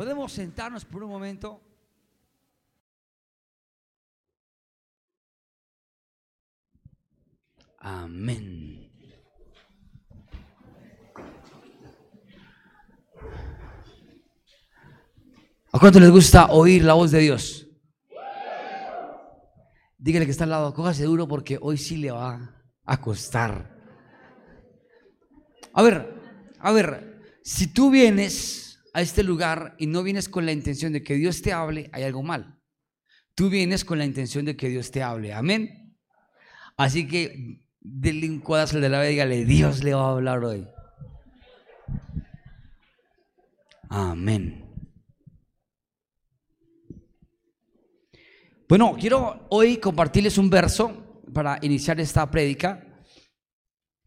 Podemos sentarnos por un momento. Amén. ¿A cuánto les gusta oír la voz de Dios? Dígale que está al lado, cójase duro porque hoy sí le va a costar. A ver, a ver, si tú vienes a este lugar y no vienes con la intención de que Dios te hable, hay algo mal. Tú vienes con la intención de que Dios te hable. Amén. Así que denle un de la y dígale, Dios le va a hablar hoy. Amén. Bueno, quiero hoy compartirles un verso para iniciar esta prédica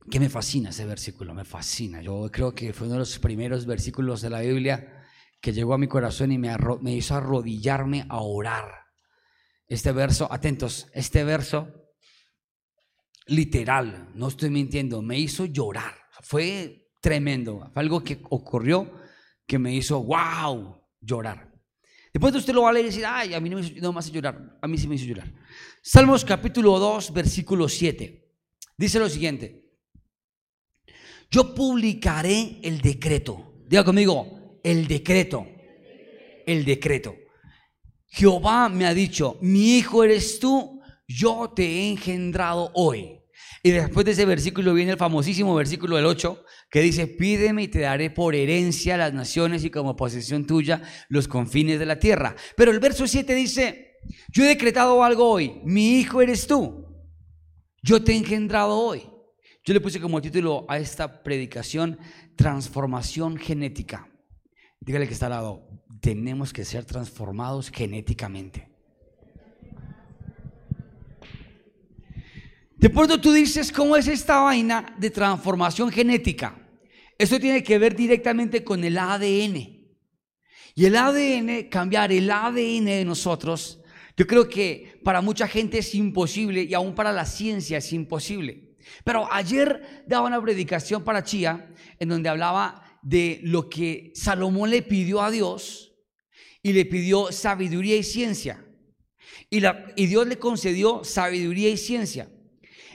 que me fascina ese versículo, me fascina. Yo creo que fue uno de los primeros versículos de la Biblia que llegó a mi corazón y me, hizo arrodillarme a orar. Este verso, atentos, este verso literal, no estoy mintiendo, me hizo llorar. Fue tremendo, fue algo que ocurrió que me hizo, wow, llorar. Después usted lo va a leer y decir, ay, a mí no me, no me hace llorar, a mí sí me hizo llorar. Salmos capítulo 2, versículo 7. Dice lo siguiente, yo publicaré el decreto. Diga conmigo, el decreto. El decreto. Jehová me ha dicho, mi hijo eres tú, yo te he engendrado hoy. Y después de ese versículo viene el famosísimo versículo del 8, que dice, pídeme y te daré por herencia las naciones y como posesión tuya los confines de la tierra. Pero el verso 7 dice, yo he decretado algo hoy, mi hijo eres tú, yo te he engendrado hoy. Yo le puse como título a esta predicación, transformación genética. Dígale que está al lado, tenemos que ser transformados genéticamente. De pronto tú dices, ¿cómo es esta vaina de transformación genética? Eso tiene que ver directamente con el ADN. Y el ADN, cambiar el ADN de nosotros, yo creo que para mucha gente es imposible y aún para la ciencia es imposible. Pero ayer daba una predicación para Chía en donde hablaba de lo que Salomón le pidió a Dios y le pidió sabiduría y ciencia. Y, la, y Dios le concedió sabiduría y ciencia.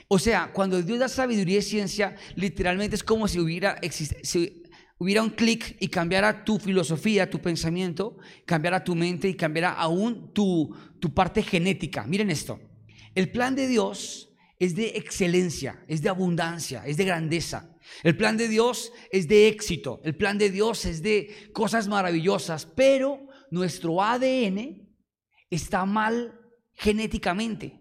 O sea, cuando Dios da sabiduría y ciencia, literalmente es como si hubiera, si hubiera un clic y cambiara tu filosofía, tu pensamiento, cambiara tu mente y cambiara aún tu, tu parte genética. Miren esto. El plan de Dios es de excelencia, es de abundancia, es de grandeza. El plan de Dios es de éxito. El plan de Dios es de cosas maravillosas. Pero nuestro ADN está mal genéticamente.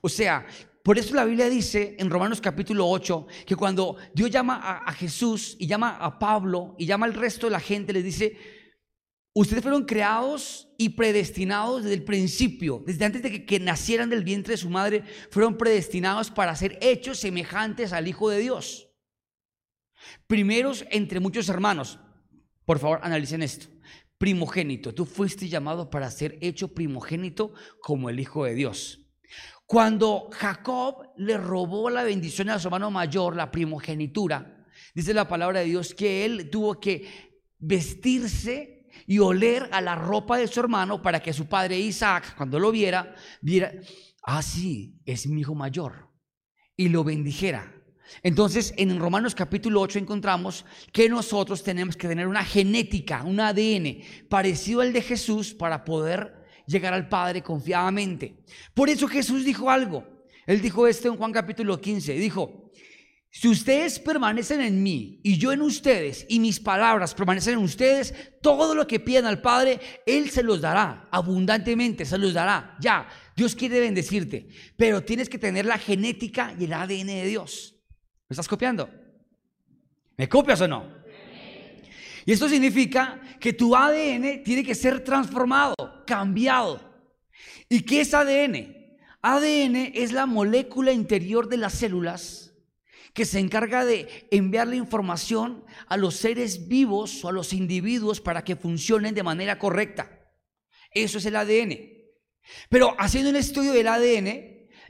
O sea, por eso la Biblia dice en Romanos capítulo 8 que cuando Dios llama a, Jesús y llama a Pablo y llama al resto de la gente, les dice, ustedes fueron creados y predestinados desde el principio, desde antes de que, nacieran del vientre de su madre, fueron predestinados para ser hechos semejantes al Hijo de Dios. Primeros entre muchos hermanos. Por favor, analicen esto. Primogénito, tú fuiste llamado para ser hecho primogénito como el Hijo de Dios. Cuando Jacob le robó la bendición a su hermano mayor, la primogenitura, dice la palabra de Dios que él tuvo que vestirse y oler a la ropa de su hermano para que su padre Isaac, cuando lo viera, viera, ah, sí, es mi hijo mayor, y lo bendijera. Entonces, en Romanos capítulo 8 encontramos que nosotros tenemos que tener una genética, un ADN parecido al de Jesús para poder llegar al Padre confiadamente. Por eso Jesús dijo algo. Él dijo esto en Juan capítulo 15. Dijo, si ustedes permanecen en mí y yo en ustedes y mis palabras permanecen en ustedes, todo lo que pidan al Padre, Él se los dará abundantemente, se los dará. Ya, Dios quiere bendecirte, pero tienes que tener la genética y el ADN de Dios. ¿Me estás copiando? ¿Me copias o no? Y esto significa que tu ADN tiene que ser transformado, cambiado. ¿Y qué es ADN? ADN es la molécula interior de las células que se encarga de enviar la información a los seres vivos o a los individuos para que funcionen de manera correcta. Eso es el ADN. Pero haciendo un estudio del ADN,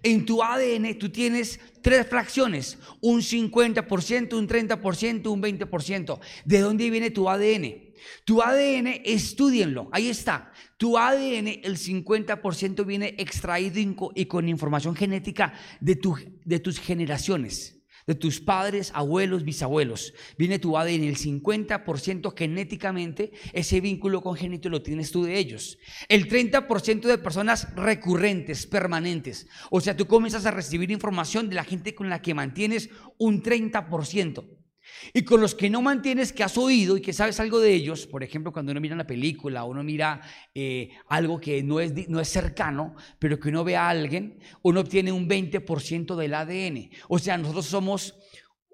En tu ADN tú tienes tres fracciones, un 50%, un 30%, un 20%. ¿De dónde viene tu ADN? Tu ADN, estudienlo, ahí está. Tu ADN, el 50% viene extraído y con información genética de, de tus generaciones de tus padres, abuelos, bisabuelos. Viene tu ADN, el 50% genéticamente, ese vínculo congénito lo tienes tú de ellos. El 30% de personas recurrentes, permanentes. O sea, tú comienzas a recibir información de la gente con la que mantienes un 30%. Y con los que no mantienes, que has oído y que sabes algo de ellos, por ejemplo, cuando uno mira una película, uno mira eh, algo que no es, no es cercano, pero que uno ve a alguien, uno obtiene un 20% del ADN. O sea, nosotros somos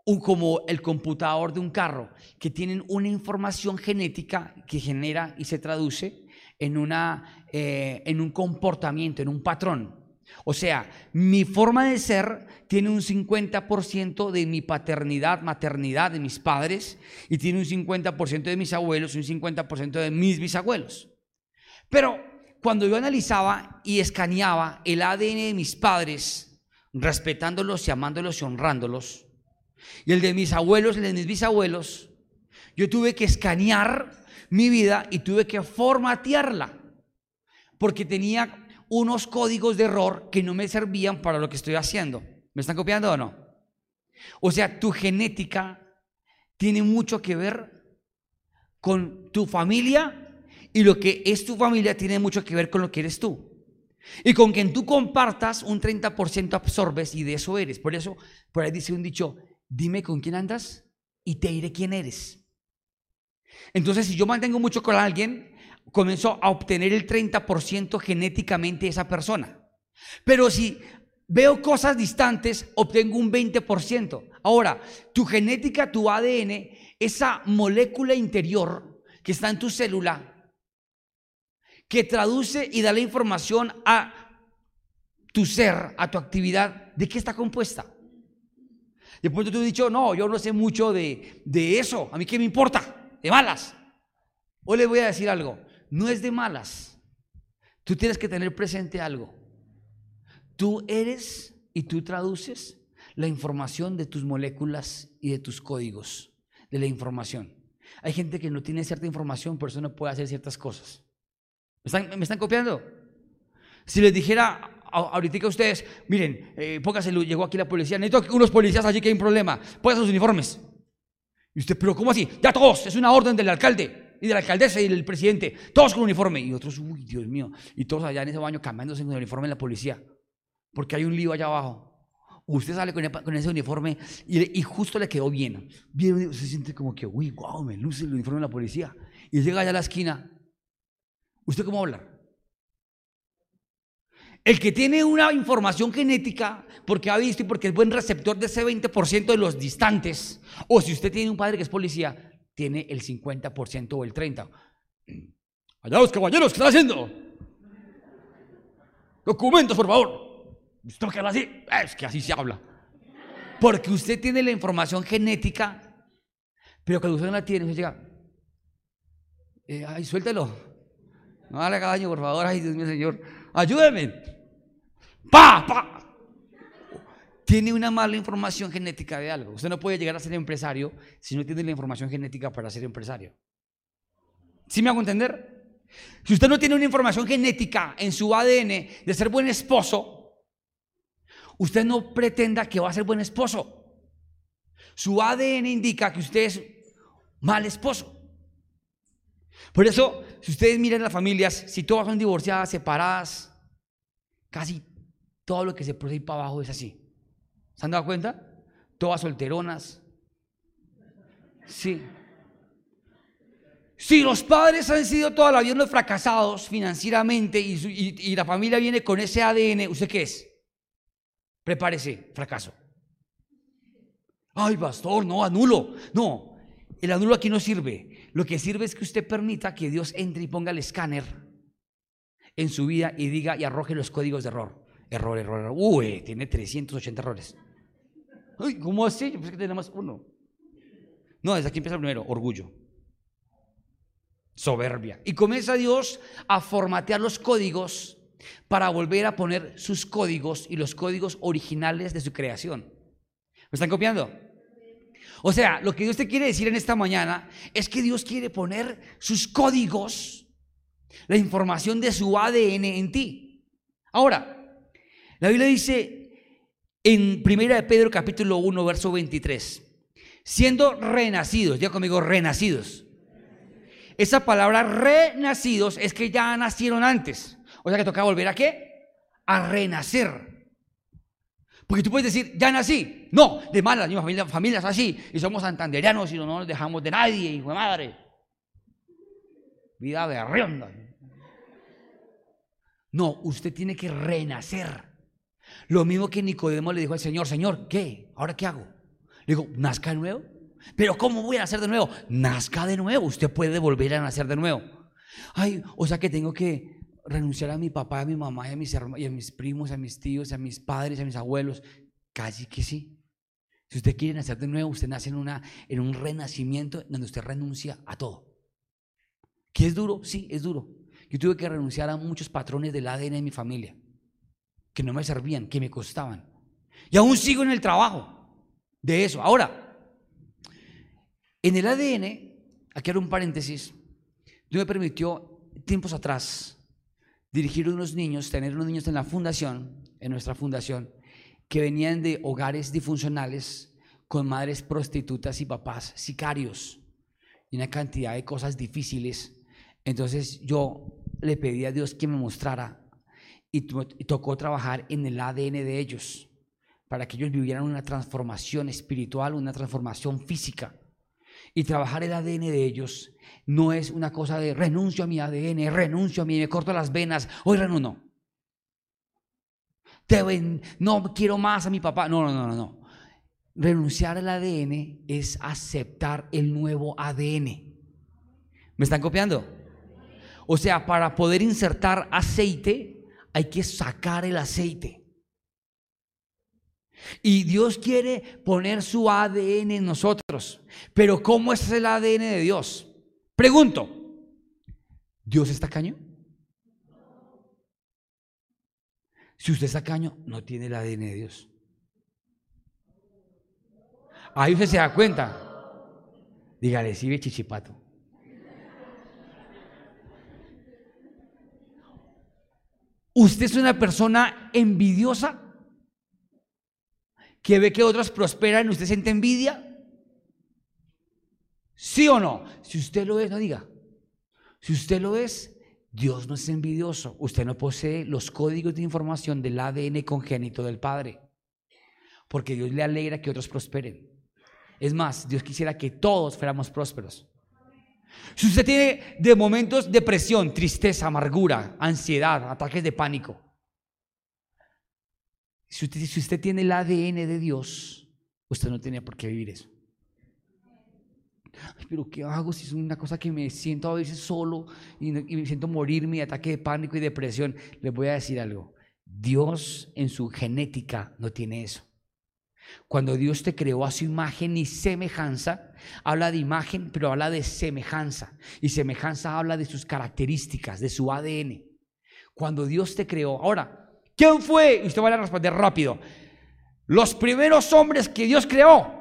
un, como el computador de un carro, que tienen una información genética que genera y se traduce en, una, eh, en un comportamiento, en un patrón. O sea, mi forma de ser tiene un 50% de mi paternidad, maternidad de mis padres y tiene un 50% de mis abuelos y un 50% de mis bisabuelos. Pero cuando yo analizaba y escaneaba el ADN de mis padres, respetándolos y amándolos y honrándolos, y el de mis abuelos y el de mis bisabuelos, yo tuve que escanear mi vida y tuve que formatearla, porque tenía unos códigos de error que no me servían para lo que estoy haciendo. ¿Me están copiando o no? O sea, tu genética tiene mucho que ver con tu familia y lo que es tu familia tiene mucho que ver con lo que eres tú. Y con quien tú compartas, un 30% absorbes y de eso eres. Por eso, por ahí dice un dicho, dime con quién andas y te diré quién eres. Entonces, si yo mantengo mucho con alguien, comenzó a obtener el 30% genéticamente esa persona. Pero si veo cosas distantes, obtengo un 20%. Ahora, tu genética, tu ADN, esa molécula interior que está en tu célula, que traduce y da la información a tu ser, a tu actividad, ¿de qué está compuesta? Después tú has dicho, no, yo no sé mucho de, de eso, a mí qué me importa, de malas. Hoy le voy a decir algo, no es de malas. Tú tienes que tener presente algo. Tú eres y tú traduces la información de tus moléculas y de tus códigos, de la información. Hay gente que no tiene cierta información, por eso no puede hacer ciertas cosas. ¿Me están, copiando? Si les dijera ahorita a ustedes, miren, eh, póngase, llegó aquí la policía, necesito unos policías allí que hay un problema, póngase sus uniformes. Y usted, pero ¿cómo así? Ya todos, es una orden del alcalde y de la alcaldesa y del presidente, todos con uniforme. Y otros, uy, Dios mío, y todos allá en ese baño cambiándose con el uniforme de la policía, porque hay un lío allá abajo. Usted sale con, ese uniforme y, justo le quedó bien. Bien, se siente como que, uy, wow, me luce el uniforme de la policía. Y llega allá a la esquina. ¿Usted cómo va hablar? El que tiene una información genética, porque ha visto y porque es buen receptor de ese 20% de los distantes, o si usted tiene un padre que es policía, tiene el 50% o el 30%. Allá los caballeros, ¿qué están haciendo? Documentos, por favor. ¿Usted que habla así? Es que así se habla. Porque usted tiene la información genética, pero cuando usted no la tiene, usted llega, eh, ay, suéltelo. No haga daño, por favor. Ay, Dios mío, Señor. Ayúdeme. Pa, pa tiene una mala información genética de algo. Usted no puede llegar a ser empresario si no tiene la información genética para ser empresario. ¿Sí me hago entender? Si usted no tiene una información genética en su ADN de ser buen esposo, usted no pretenda que va a ser buen esposo. Su ADN indica que usted es mal esposo. Por eso, si ustedes miran las familias, si todas son divorciadas, separadas, casi todo lo que se procede para abajo es así. ¿Se han dado cuenta? Todas solteronas. Sí. Si los padres han sido toda la vida fracasados financieramente y, la familia viene con ese ADN, ¿usted qué es? Prepárese, fracaso. Ay, pastor, no, anulo. No, el anulo aquí no sirve. Lo que sirve es que usted permita que Dios entre y ponga el escáner en su vida y diga y arroje los códigos de error. Error, error, error. Uy, tiene 380 errores. Ay, ¿cómo así? Yo pensé que tenía uno. No, desde aquí empieza primero, orgullo. Soberbia. Y comienza Dios a formatear los códigos para volver a poner sus códigos y los códigos originales de su creación. ¿Me están copiando? O sea, lo que Dios te quiere decir en esta mañana es que Dios quiere poner sus códigos, la información de su ADN en ti. Ahora, la Biblia dice en 1 Pedro capítulo 1, verso 23, siendo renacidos, ya conmigo, renacidos. Esa palabra renacidos es que ya nacieron antes. O sea que toca volver a qué? A renacer. Porque tú puedes decir, ya nací. No, de malas, mi familia, familia es así. Y somos santanderianos y no nos dejamos de nadie, hijo de madre. Vida berrionda. No, usted tiene que renacer. Lo mismo que Nicodemo le dijo al Señor, Señor, ¿qué? ¿Ahora qué hago? Le digo, ¿nazca de nuevo? Pero ¿cómo voy a nacer de nuevo? Nazca de nuevo, usted puede volver a nacer de nuevo. Ay, o sea que tengo que renunciar a mi papá, a mi mamá, y a mis, y a mis primos, a mis tíos, a mis padres, a mis abuelos. Casi que sí. Si usted quiere nacer de nuevo, usted nace en, una, en un renacimiento donde usted renuncia a todo. ¿Qué es duro? Sí, es duro. Yo tuve que renunciar a muchos patrones del ADN de mi familia que no me servían, que me costaban. Y aún sigo en el trabajo de eso. Ahora, en el ADN, aquí haré un paréntesis, Dios me permitió tiempos atrás dirigir unos niños, tener unos niños en la fundación, en nuestra fundación, que venían de hogares disfuncionales con madres prostitutas y papás sicarios y una cantidad de cosas difíciles. Entonces yo le pedí a Dios que me mostrara y, tocó trabajar en el ADN de ellos para que ellos vivieran una transformación espiritual, una transformación física. Y trabajar el ADN de ellos no es una cosa de renuncio a mi ADN, renuncio a mí, me corto las venas, hoy renuncio. No. no quiero más a mi papá. No, no, no, no. Renunciar al ADN es aceptar el nuevo ADN. ¿Me están copiando? O sea, para poder insertar aceite hay que sacar el aceite. Y Dios quiere poner su ADN en nosotros. Pero ¿cómo es el ADN de Dios? Pregunto, ¿Dios está caño? Si usted está caño, no tiene el ADN de Dios. Ahí usted se da cuenta. Dígale, sí chichipato. ¿Usted es una persona envidiosa? que ve que otros prosperan y usted siente envidia? ¿Sí o no? Si usted lo es, no diga. Si usted lo es, Dios no es envidioso. Usted no posee los códigos de información del ADN congénito del Padre. Porque Dios le alegra que otros prosperen. Es más, Dios quisiera que todos fuéramos prósperos. Si usted tiene de momentos depresión, tristeza, amargura, ansiedad, ataques de pánico, si usted, tiene el ADN de Dios, usted no tenía por qué vivir eso. pero ¿qué hago si es una cosa que me siento a veces solo y, y, me siento morirme de ataque de pánico y depresión? Les voy a decir algo. Dios en su genética no tiene eso. Cuando Dios te creó a su imagen y semejanza, habla de imagen, pero habla de semejanza. Y semejanza habla de sus características, de su ADN. Cuando Dios te creó, ahora, ¿Quién fue? Y usted va a responder rápido. Los primeros hombres que Dios creó.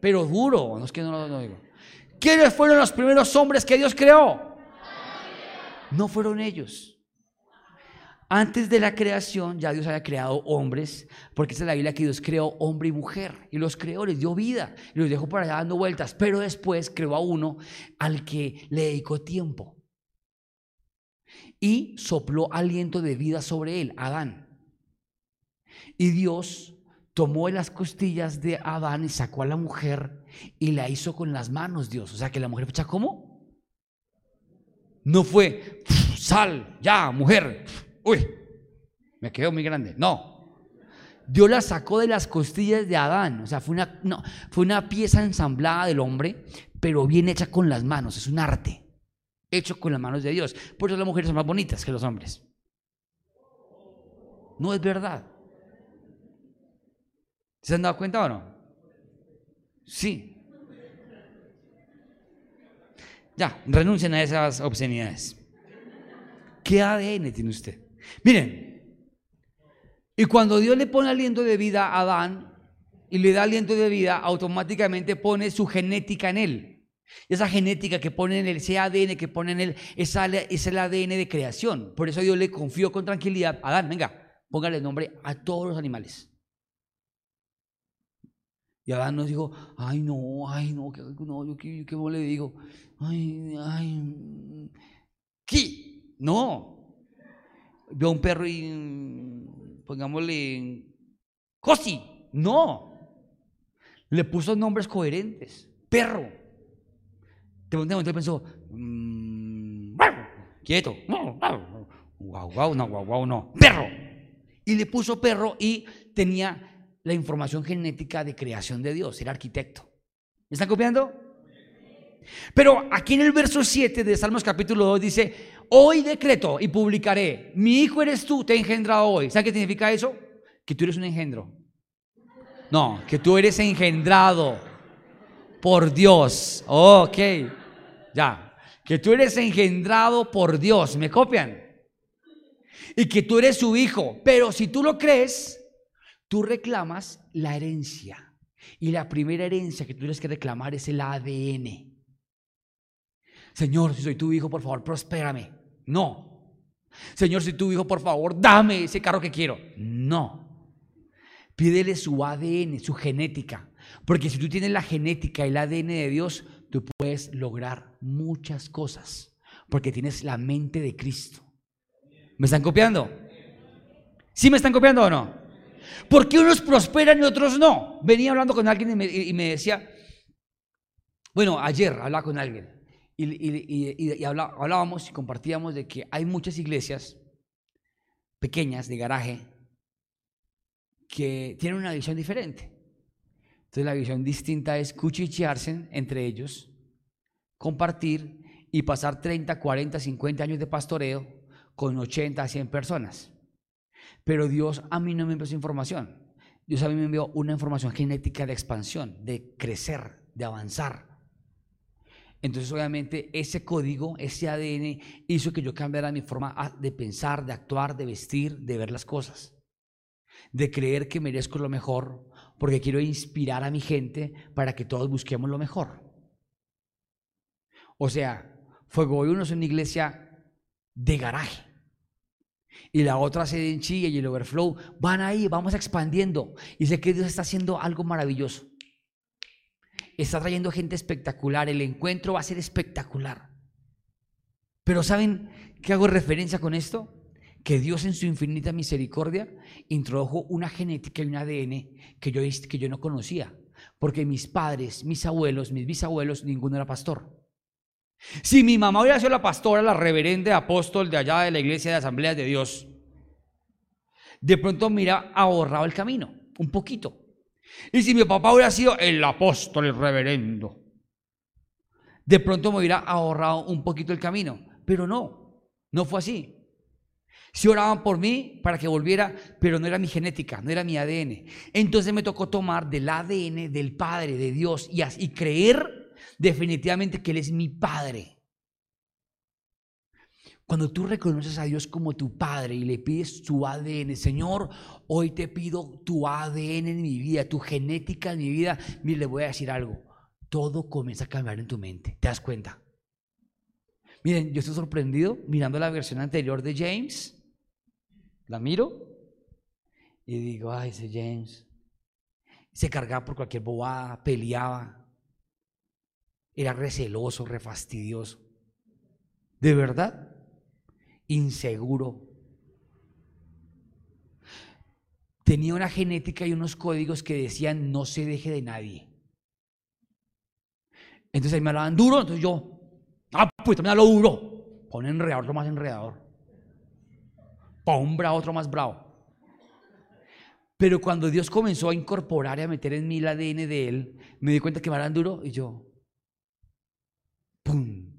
Pero duro, no es que no lo digo. ¿Quiénes fueron los primeros hombres que Dios creó? No fueron ellos. Antes de la creación ya Dios había creado hombres, porque es la Biblia que Dios creó hombre y mujer, y los creó, les dio vida, y los dejó para allá dando vueltas, pero después creó a uno al que le dedicó tiempo y sopló aliento de vida sobre él, Adán. Y Dios tomó las costillas de Adán y sacó a la mujer y la hizo con las manos Dios. O sea que la mujer, ¿cómo? No fue, sal, ya, mujer, uy, me quedó muy grande. No. Dios la sacó de las costillas de Adán. O sea, fue una, no, fue una pieza ensamblada del hombre, pero bien hecha con las manos. Es un arte hecho con las manos de Dios. Por eso las mujeres son más bonitas que los hombres. No es verdad. ¿Se han dado cuenta o no? Sí. Ya, renuncien a esas obscenidades. ¿Qué ADN tiene usted? Miren, y cuando Dios le pone aliento de vida a Adán y le da aliento de vida, automáticamente pone su genética en él. Esa genética que pone en él, ese ADN que pone en él, es el ADN de creación. Por eso Dios le confió con tranquilidad, Adán, venga, póngale nombre a todos los animales. Y Adán nos dijo, ay no, ay no, no yo qué, qué le digo, ay, ay, ¿qué? No. Veo un perro y pongámosle, Cosi, no. Le puso nombres coherentes, perro. De momento pensó, mmm, quieto, guau, guau, no, guau, guau, no, perro. Y le puso perro y tenía la información genética de creación de Dios, era arquitecto. ¿Me están copiando? Pero aquí en el verso 7 de Salmos capítulo 2 dice, hoy decreto y publicaré, mi hijo eres tú, te he engendrado hoy. ¿Sabes qué significa eso? Que tú eres un engendro. No, que tú eres engendrado por Dios. ok, ya. Que tú eres engendrado por Dios. ¿Me copian? Y que tú eres su hijo. Pero si tú lo crees, Tú reclamas la herencia. Y la primera herencia que tú tienes que reclamar es el ADN. Señor, si soy tu hijo, por favor, prospérame. No. Señor, si tu hijo, por favor, dame ese carro que quiero. No. Pídele su ADN, su genética. Porque si tú tienes la genética, el ADN de Dios, tú puedes lograr muchas cosas. Porque tienes la mente de Cristo. ¿Me están copiando? ¿Sí me están copiando o no? ¿Por qué unos prosperan y otros no? Venía hablando con alguien y me, decía, bueno, ayer hablaba con alguien y, hablábamos y compartíamos de que hay muchas iglesias pequeñas de garaje que tienen una visión diferente. Entonces la visión distinta es cuchichearse entre ellos, compartir y pasar 30, 40, 50 años de pastoreo con 80, 100 personas. Pero Dios a mí no me envió esa información. Dios a mí me envió una información genética de expansión, de crecer, de avanzar. Entonces, obviamente, ese código, ese ADN, hizo que yo cambiara mi forma de pensar, de actuar, de vestir, de ver las cosas. De creer que merezco lo mejor, porque quiero inspirar a mi gente para que todos busquemos lo mejor. O sea, Fuego Uno es una iglesia de garaje y la otra sede en Chile y el Overflow, van ahí, vamos expandiendo. Y sé que Dios está haciendo algo maravilloso. Está trayendo gente espectacular, el encuentro va a ser espectacular. Pero ¿saben qué hago referencia con esto? Que Dios en su infinita misericordia introdujo una genética y un ADN que yo, que yo no conocía. Porque mis padres, mis abuelos, mis bisabuelos, ninguno era pastor. Si mi mamá hubiera sido la pastora, la reverende apóstol de allá de la iglesia de asambleas de Dios, de pronto hubiera ahorrado el camino, un poquito. Y si mi papá hubiera sido el apóstol, el reverendo, de pronto me hubiera ahorrado un poquito el camino. Pero no, no fue así. Si oraban por mí para que volviera, pero no era mi genética, no era mi ADN. Entonces me tocó tomar del ADN del Padre, de Dios, y, y creer definitivamente que Él es mi Padre. Cuando tú reconoces a Dios como tu Padre y le pides tu ADN, Señor, hoy te pido tu ADN en mi vida, tu genética en mi vida, mire, le voy a decir algo, todo comienza a cambiar en tu mente, ¿te das cuenta? Miren, yo estoy sorprendido mirando la versión anterior de James, la miro y digo, ay, ese James, se cargaba por cualquier bobada, peleaba, era receloso, refastidioso. ¿De verdad? Inseguro. Tenía una genética y unos códigos que decían no se deje de nadie. Entonces ahí me hablaban duro, entonces yo, ah, pues también lo duro. Un enredador, otro más enredador. Un bravo, otro más bravo. Pero cuando Dios comenzó a incorporar y a meter en mí el ADN de Él, me di cuenta que me hablaban duro y yo, ¡pum!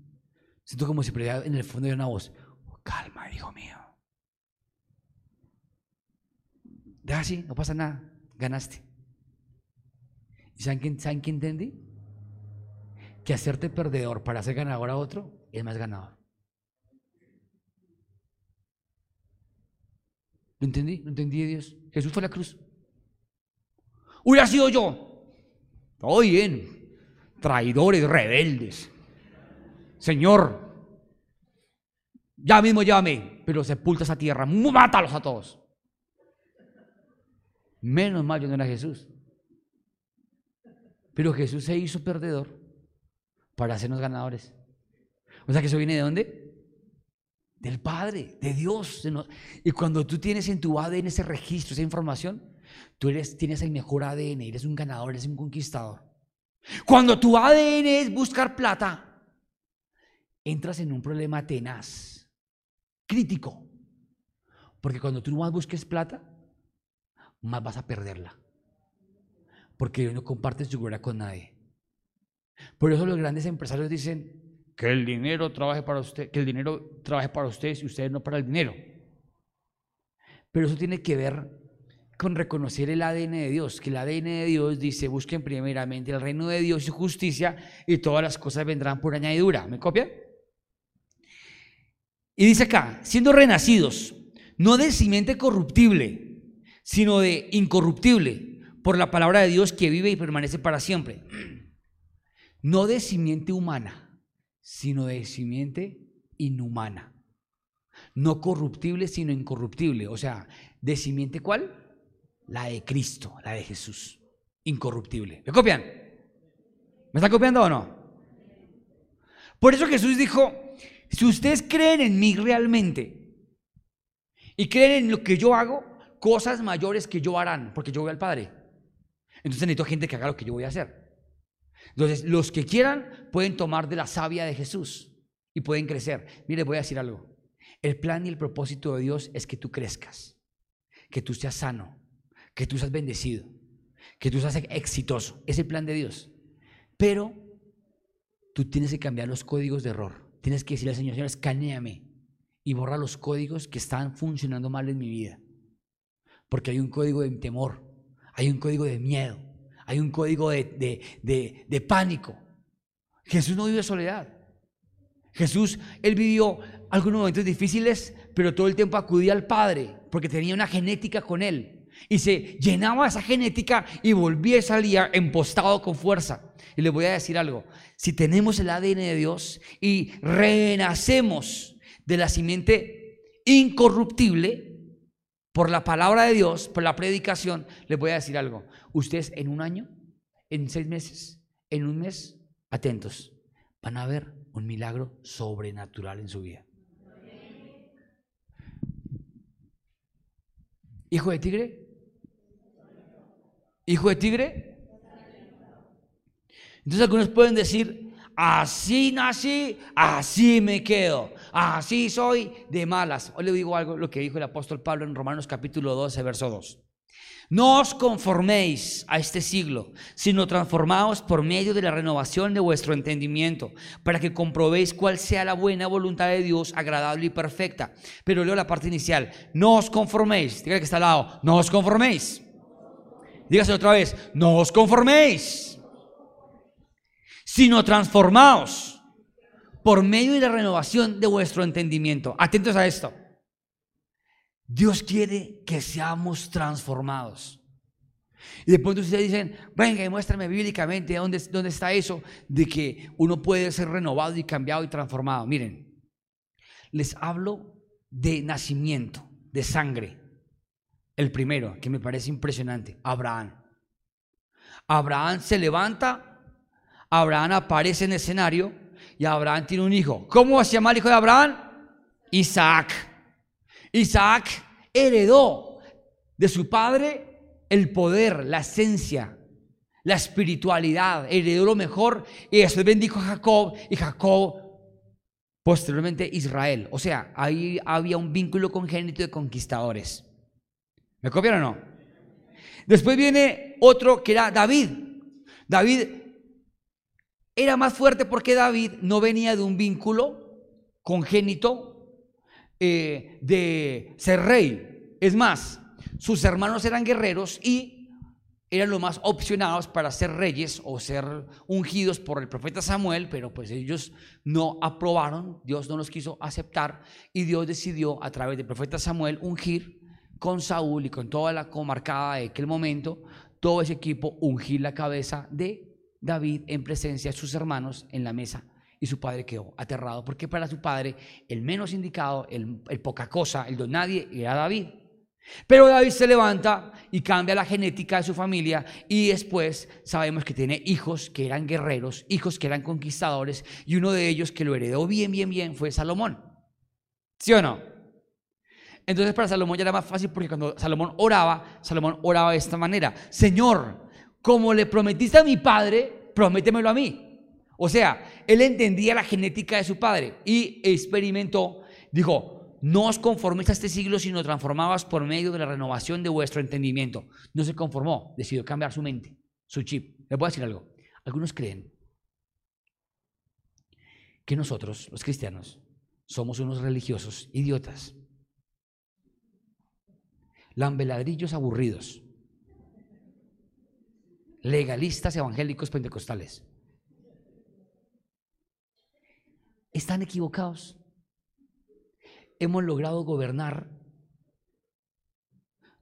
Siento como si en el fondo de una voz. Calma, hijo mío. Deja así, no pasa nada. Ganaste. ¿Y saben qué, saben qué entendí? Que hacerte perdedor para ser ganador a otro es más ganador. Lo entendí, lo entendí de Dios. Jesús fue a la cruz. Hubiera sido yo. Todo bien. Traidores, rebeldes. Señor, ya mismo llévame, pero sepulta esa tierra, mátalos a todos. Menos mal yo no era Jesús. Pero Jesús se hizo perdedor para hacernos ganadores. O sea que eso viene de dónde? Del Padre, de Dios. Y cuando tú tienes en tu ADN ese registro, esa información, tú eres, tienes el mejor ADN, eres un ganador, eres un conquistador. Cuando tu ADN es buscar plata, entras en un problema tenaz, crítico. Porque cuando tú más busques plata, más vas a perderla porque no comparten su gloria con nadie. Por eso los grandes empresarios dicen que el dinero trabaje para usted, que el dinero trabaje para ustedes y ustedes no para el dinero. Pero eso tiene que ver con reconocer el ADN de Dios, que el ADN de Dios dice, busquen primeramente el reino de Dios y justicia y todas las cosas vendrán por añadidura. ¿Me copian? Y dice acá, siendo renacidos, no de simiente corruptible, sino de incorruptible por la palabra de Dios que vive y permanece para siempre. No de simiente humana, sino de simiente inhumana. No corruptible, sino incorruptible. O sea, ¿de simiente cuál? La de Cristo, la de Jesús. Incorruptible. ¿Me copian? ¿Me están copiando o no? Por eso Jesús dijo, si ustedes creen en mí realmente y creen en lo que yo hago, cosas mayores que yo harán, porque yo voy al Padre. Entonces necesito gente que haga lo que yo voy a hacer. Entonces, los que quieran pueden tomar de la savia de Jesús y pueden crecer. Mire, voy a decir algo. El plan y el propósito de Dios es que tú crezcas, que tú seas sano, que tú seas bendecido, que tú seas exitoso. Es el plan de Dios. Pero tú tienes que cambiar los códigos de error. Tienes que decirle al Señor, Señor, escaneame y borra los códigos que están funcionando mal en mi vida. Porque hay un código de temor, hay un código de miedo, hay un código de, pánico. Jesús no vive soledad. Jesús, él vivió algunos momentos difíciles, pero todo el tiempo acudía al Padre, porque tenía una genética con él. Y se llenaba esa genética y volvía y salía empostado con fuerza. Y les voy a decir algo, si tenemos el ADN de Dios y renacemos de la simiente incorruptible, por la palabra de Dios, por la predicación, les voy a decir algo. Ustedes en un año, en seis meses, en un mes, atentos, van a ver un milagro sobrenatural en su vida. ¿Hijo de tigre? ¿Hijo de tigre? Entonces algunos pueden decir, así nací, así me quedo. Así soy de malas. Hoy le digo algo, lo que dijo el apóstol Pablo en Romanos capítulo 12, verso 2. No os conforméis a este siglo, sino transformaos por medio de la renovación de vuestro entendimiento, para que comprobéis cuál sea la buena voluntad de Dios, agradable y perfecta. Pero leo la parte inicial. No os conforméis. Diga que está al lado. No os conforméis. Dígase otra vez. No os conforméis. Sino transformaos por medio de la renovación de vuestro entendimiento. Atentos a esto. Dios quiere que seamos transformados. Y después ustedes dicen, venga, muéstrame bíblicamente dónde, dónde está eso de que uno puede ser renovado y cambiado y transformado. Miren, les hablo de nacimiento, de sangre. El primero, que me parece impresionante, Abraham. Abraham se levanta, Abraham aparece en escenario y Abraham tiene un hijo. ¿Cómo se llama el hijo de Abraham? Isaac. Isaac heredó de su padre el poder, la esencia, la espiritualidad, heredó lo mejor y después bendijo a Jacob y Jacob posteriormente Israel. O sea, ahí había un vínculo congénito de conquistadores. ¿Me copian o no? Después viene otro que era David. David era más fuerte porque David no venía de un vínculo congénito eh, de ser rey. Es más, sus hermanos eran guerreros y eran los más opcionados para ser reyes o ser ungidos por el profeta Samuel, pero pues ellos no aprobaron, Dios no los quiso aceptar y Dios decidió a través del profeta Samuel ungir con Saúl y con toda la comarcada de aquel momento, todo ese equipo ungir la cabeza de David en presencia de sus hermanos en la mesa y su padre quedó aterrado porque para su padre el menos indicado, el, poca cosa, el don nadie era David. Pero David se levanta y cambia la genética de su familia y después sabemos que tiene hijos que eran guerreros, hijos que eran conquistadores y uno de ellos que lo heredó bien, bien, bien fue Salomón. ¿Sí o no? Entonces para Salomón ya era más fácil porque cuando Salomón oraba, Salomón oraba de esta manera, Señor, como le prometiste a mi padre, prométemelo a mí. O sea, él entendía la genética de su padre y experimentó, dijo, no os conforméis a este siglo, sino transformabas por medio de la renovación de vuestro entendimiento. No se conformó, decidió cambiar su mente, su chip. Les voy a decir algo. Algunos creen que nosotros, los cristianos, somos unos religiosos idiotas, lambeladrillos aburridos, legalistas evangélicos pentecostales. Están equivocados. Hemos logrado gobernar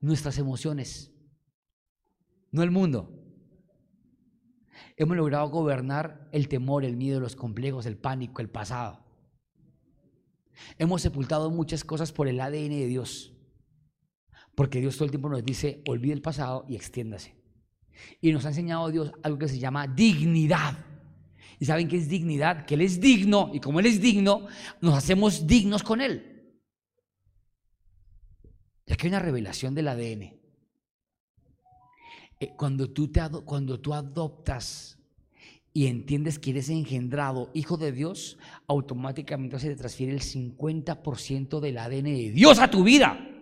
nuestras emociones, no el mundo. Hemos logrado gobernar el temor, el miedo, los complejos, el pánico, el pasado. Hemos sepultado muchas cosas por el ADN de Dios. Porque Dios todo el tiempo nos dice, olvide el pasado y extiéndase. Y nos ha enseñado Dios algo que se llama dignidad. ¿Y saben qué es dignidad? Que Él es digno y como Él es digno, nos hacemos dignos con Él. Y aquí hay una revelación del ADN. Eh, cuando tú, te cuando tú adoptas y entiendes que eres engendrado hijo de Dios, automáticamente se te transfiere el 50% del ADN de Dios a tu vida.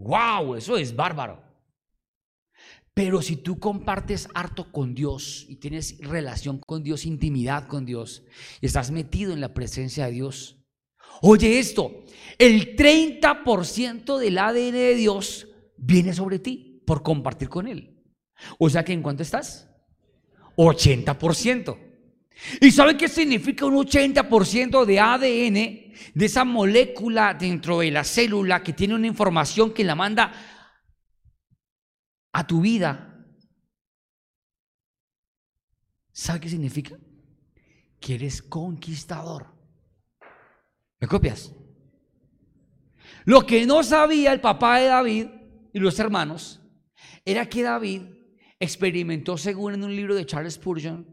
¡Wow! Eso es bárbaro. Pero si tú compartes harto con Dios y tienes relación con Dios, intimidad con Dios, y estás metido en la presencia de Dios, oye esto, el 30% del ADN de Dios viene sobre ti por compartir con Él. O sea que en cuánto estás? 80%. ¿Y saben qué significa un 80% de ADN, de esa molécula dentro de la célula que tiene una información que la manda a tu vida, ¿sabe qué significa? Que eres conquistador. ¿Me copias? Lo que no sabía el papá de David y los hermanos era que David experimentó, según en un libro de Charles Spurgeon,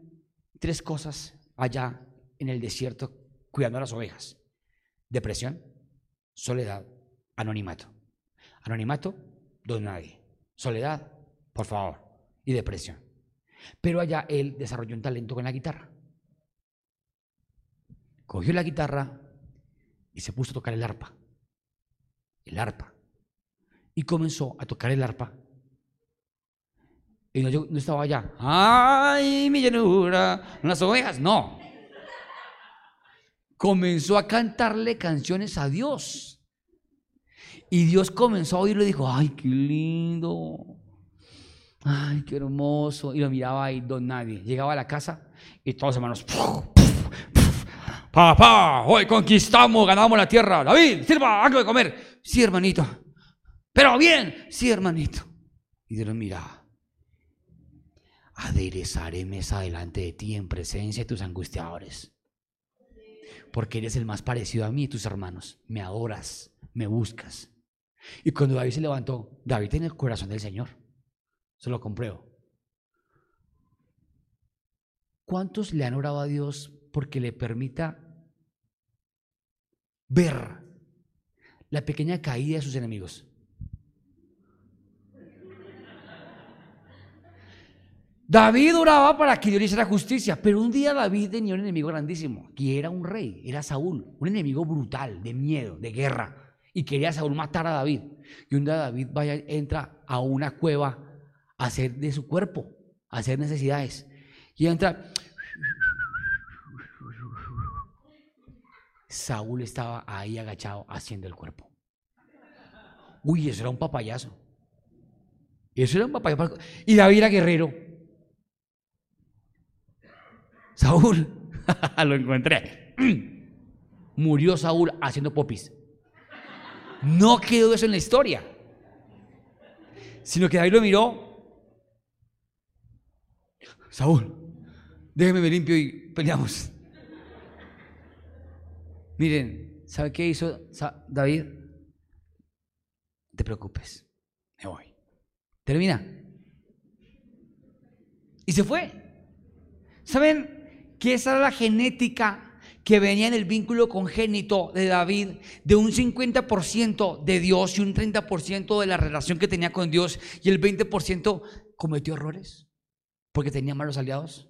tres cosas allá en el desierto cuidando a las ovejas. Depresión, soledad, anonimato. Anonimato, don nadie. Soledad, por favor, y depresión. Pero allá él desarrolló un talento con la guitarra. Cogió la guitarra y se puso a tocar el arpa. El arpa. Y comenzó a tocar el arpa. Y no, no estaba allá. ¡Ay, mi llanura! Las ovejas. No. Comenzó a cantarle canciones a Dios. Y Dios comenzó a oírlo y dijo, ay, qué lindo. Ay, qué hermoso. Y lo miraba ahí, don nadie. Llegaba a la casa y todos hermanos, papá, hoy conquistamos, ganamos la tierra. David, sirva algo de comer. Sí, hermanito. Pero bien, sí, hermanito. Y Dios lo miraba. Aderezaré mesa delante de ti en presencia de tus angustiadores. Porque eres el más parecido a mí y tus hermanos. Me adoras, me buscas. Y cuando David se levantó, David tiene el corazón del Señor. Se lo compruebo. ¿Cuántos le han orado a Dios porque le permita ver la pequeña caída de sus enemigos? David oraba para que Dios le hiciera justicia, pero un día David tenía un enemigo grandísimo, que era un rey, era Saúl, un enemigo brutal, de miedo, de guerra y quería Saúl matar a David. Y un día David vaya, entra a una cueva a hacer de su cuerpo, a hacer necesidades. Y entra. Saúl estaba ahí agachado haciendo el cuerpo. Uy, eso era un papayazo. Eso era un papayazo. Y David era guerrero. Saúl, lo encontré. Murió Saúl haciendo popis. No quedó eso en la historia. Sino que David lo miró. Saúl, déjeme me limpio y peleamos. Miren, ¿sabe qué hizo David? Te preocupes, me voy. Termina. Y se fue. ¿Saben que esa era la genética que venía en el vínculo congénito de David de un 50% de Dios y un 30% de la relación que tenía con Dios y el 20% cometió errores porque tenía malos aliados.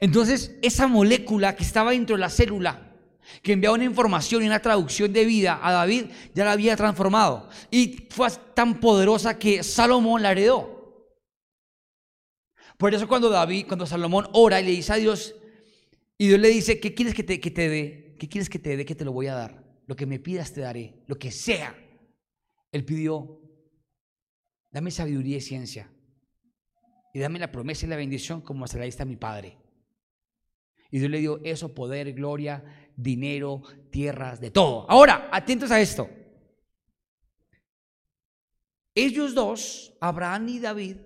Entonces, esa molécula que estaba dentro de la célula, que enviaba una información y una traducción de vida a David, ya la había transformado. Y fue tan poderosa que Salomón la heredó. Por eso cuando David, cuando Salomón ora y le dice a Dios, y Dios le dice, ¿qué quieres que te, que te dé? ¿Qué quieres que te dé? Que te lo voy a dar. Lo que me pidas te daré, lo que sea. Él pidió, dame sabiduría y ciencia. Y dame la promesa y la bendición como se la diste a mi Padre. Y Dios le dio eso, poder, gloria, dinero, tierras, de todo. Ahora, atentos a esto. Ellos dos, Abraham y David,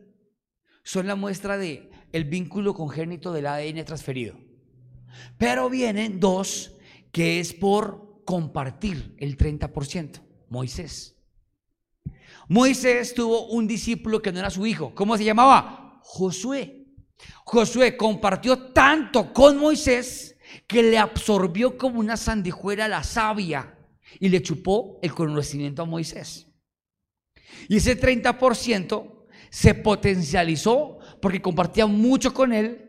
son la muestra de el vínculo congénito del ADN transferido. Pero vienen dos que es por compartir el 30%. Moisés. Moisés tuvo un discípulo que no era su hijo. ¿Cómo se llamaba? Josué. Josué compartió tanto con Moisés que le absorbió como una sandijuela la savia y le chupó el conocimiento a Moisés. Y ese 30% se potencializó porque compartía mucho con él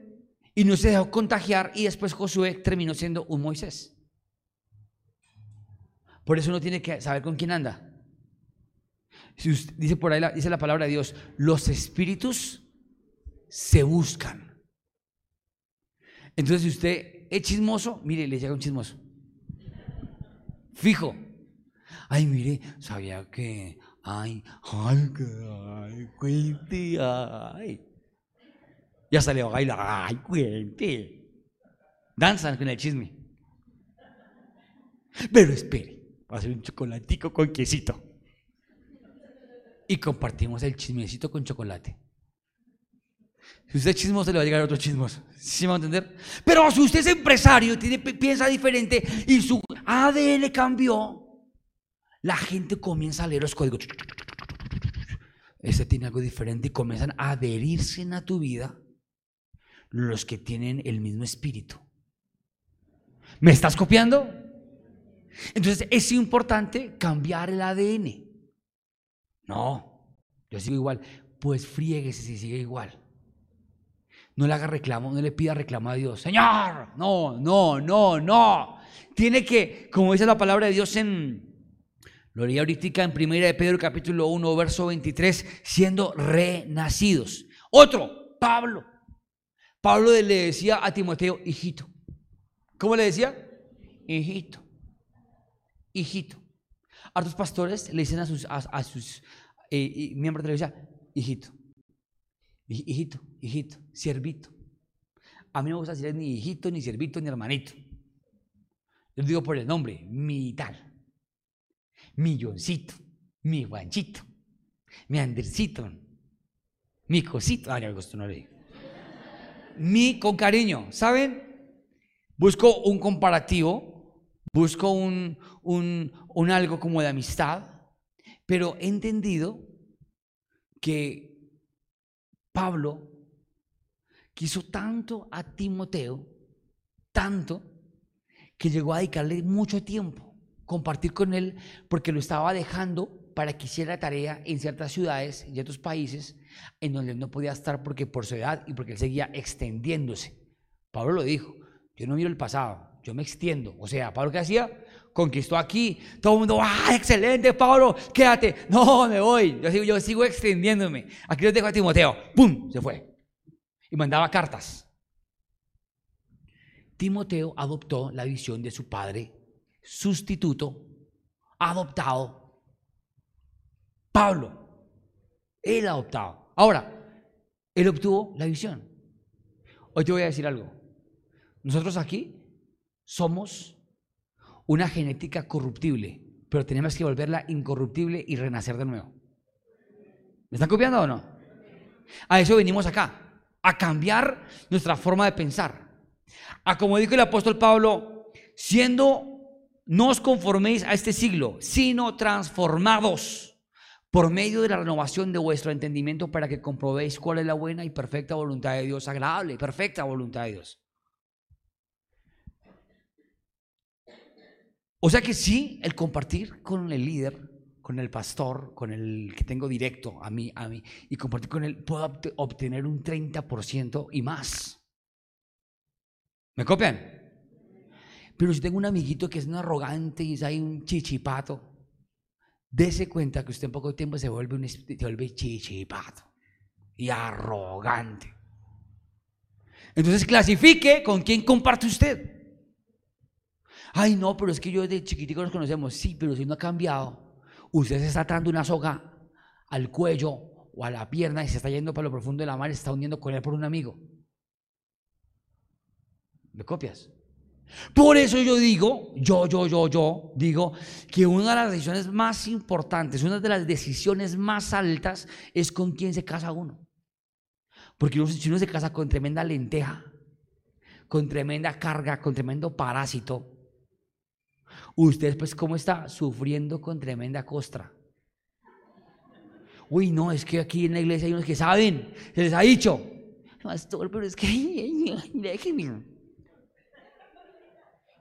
y no se dejó contagiar y después Josué terminó siendo un Moisés. Por eso uno tiene que saber con quién anda. dice por ahí, dice la palabra de Dios, los espíritus se buscan. Entonces, si usted es chismoso, mire, le llega un chismoso. Fijo. Ay, mire, sabía que, ay, ay, ay, ay. Ya salió a bailar. ¡Ay, cuente! Danzan con el chisme. Pero espere, va a hacer un chocolatico con quesito. Y compartimos el chismecito con chocolate. Si usted es chismoso, le va a llegar otro chismoso. ¿Sí me va a entender? Pero si usted es empresario, tiene, piensa diferente y su ADN cambió, la gente comienza a leer los códigos. Este tiene algo diferente y comienzan a adherirse a tu vida los que tienen el mismo espíritu. ¿Me estás copiando? Entonces es importante cambiar el ADN. No, yo sigo igual. Pues frieguese si sigue igual. No le haga reclamo, no le pida reclamo a Dios. Señor, no, no, no, no. Tiene que, como dice la palabra de Dios en, lo leí ahorita en 1 de Pedro capítulo 1, verso 23, siendo renacidos. Otro, Pablo. Pablo le decía a Timoteo, hijito. ¿Cómo le decía? Hijito. Hijito. A otros pastores le dicen a sus, a, sus eh, miembros de la iglesia, hijito. Hijito, hijito, siervito. A mí no me gusta decir ni hijito, ni siervito, ni hermanito. Yo digo por el nombre, mi tal, mi Johncito, mi Juanchito, mi Andercito, mi cosito. Ah, me no le mi con cariño. ¿Saben? Busco un comparativo, busco un, un, algo como de amistad, pero he entendido que Pablo quiso tanto a Timoteo, tanto, que llegó a dedicarle mucho tiempo, compartir con él, porque lo estaba dejando para que hiciera tarea en ciertas ciudades y otros países en donde no podía estar porque por su edad y porque él seguía extendiéndose. Pablo lo dijo, yo no miro el pasado, yo me extiendo. O sea, Pablo qué hacía? Conquistó aquí, todo el mundo, ¡ah, excelente, Pablo! Quédate. No, me voy. Yo sigo, yo sigo extendiéndome. Aquí lo dejo a Timoteo. ¡Pum! Se fue. Y mandaba cartas. Timoteo adoptó la visión de su padre sustituto, adoptado Pablo. Ha adoptado. Ahora, él obtuvo la visión. Hoy te voy a decir algo. Nosotros aquí somos una genética corruptible, pero tenemos que volverla incorruptible y renacer de nuevo. ¿Me están copiando o no? A eso venimos acá, a cambiar nuestra forma de pensar. A como dijo el apóstol Pablo, siendo no os conforméis a este siglo, sino transformados por medio de la renovación de vuestro entendimiento para que comprobéis cuál es la buena y perfecta voluntad de Dios, agradable perfecta voluntad de Dios. O sea que sí, el compartir con el líder, con el pastor, con el que tengo directo a mí, a mí, y compartir con él, puedo obtener un 30% y más. ¿Me copian? Pero si tengo un amiguito que es un arrogante y es ahí un chichipato, dése cuenta que usted en poco tiempo se vuelve, un, se vuelve chichipato y arrogante. Entonces clasifique con quién comparte usted. Ay, no, pero es que yo desde chiquitico nos conocemos. Sí, pero si no ha cambiado, usted se está atando una soga al cuello o a la pierna y se está yendo para lo profundo de la mar y se está hundiendo con él por un amigo. ¿Me copias? Por eso yo digo, yo, yo, yo, yo, digo que una de las decisiones más importantes, una de las decisiones más altas es con quién se casa uno. Porque si uno se casa con tremenda lenteja, con tremenda carga, con tremendo parásito, Usted pues cómo está sufriendo con tremenda costra. Uy, no, es que aquí en la iglesia hay unos que saben, se les ha dicho. Pastor, pero es que.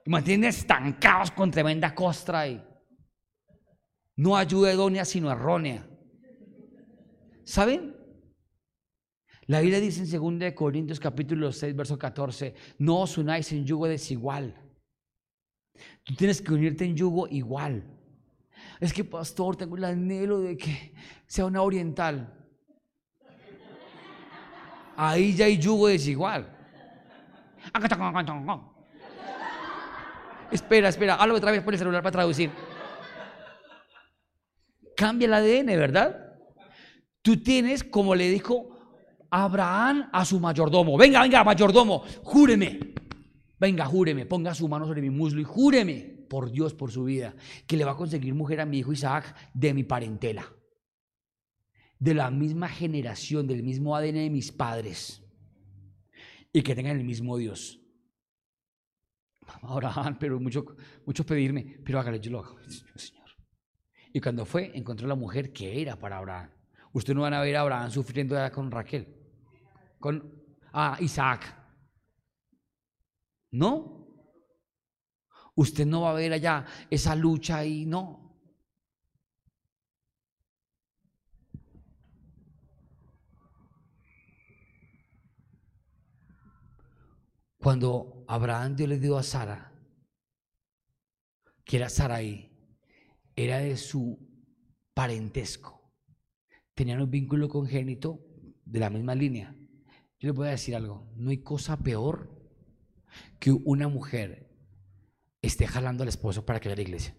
Y mantienen estancados con tremenda costra no ayuda idónea sino errónea. ¿Saben? La Biblia dice en 2 Corintios capítulo 6, verso 14, no os unáis en yugo desigual. Tú tienes que unirte en yugo igual. Es que, pastor, tengo el anhelo de que sea una oriental. Ahí ya hay yugo desigual. Espera, espera, hablo otra vez por el celular para traducir. Cambia el ADN, ¿verdad? Tú tienes, como le dijo Abraham a su mayordomo, venga, venga, mayordomo, júreme, Venga, júreme, ponga su mano sobre mi muslo y júreme por Dios, por su vida, que le va a conseguir mujer a mi hijo Isaac de mi parentela, de la misma generación, del mismo ADN de mis padres, y que tengan el mismo Dios. Abraham, pero mucho, mucho pedirme, pero hágale, yo lo hago, Señor. Y cuando fue, encontró la mujer que era para Abraham. Usted no van a ver a Abraham sufriendo con Raquel, con ah, Isaac. No. Usted no va a ver allá esa lucha ahí, no. Cuando Abraham Dios le dio a Sara, que era Saraí, era de su parentesco. Tenían un vínculo congénito de la misma línea. Yo le voy a decir algo, no hay cosa peor que una mujer esté jalando al esposo para que vaya a la iglesia.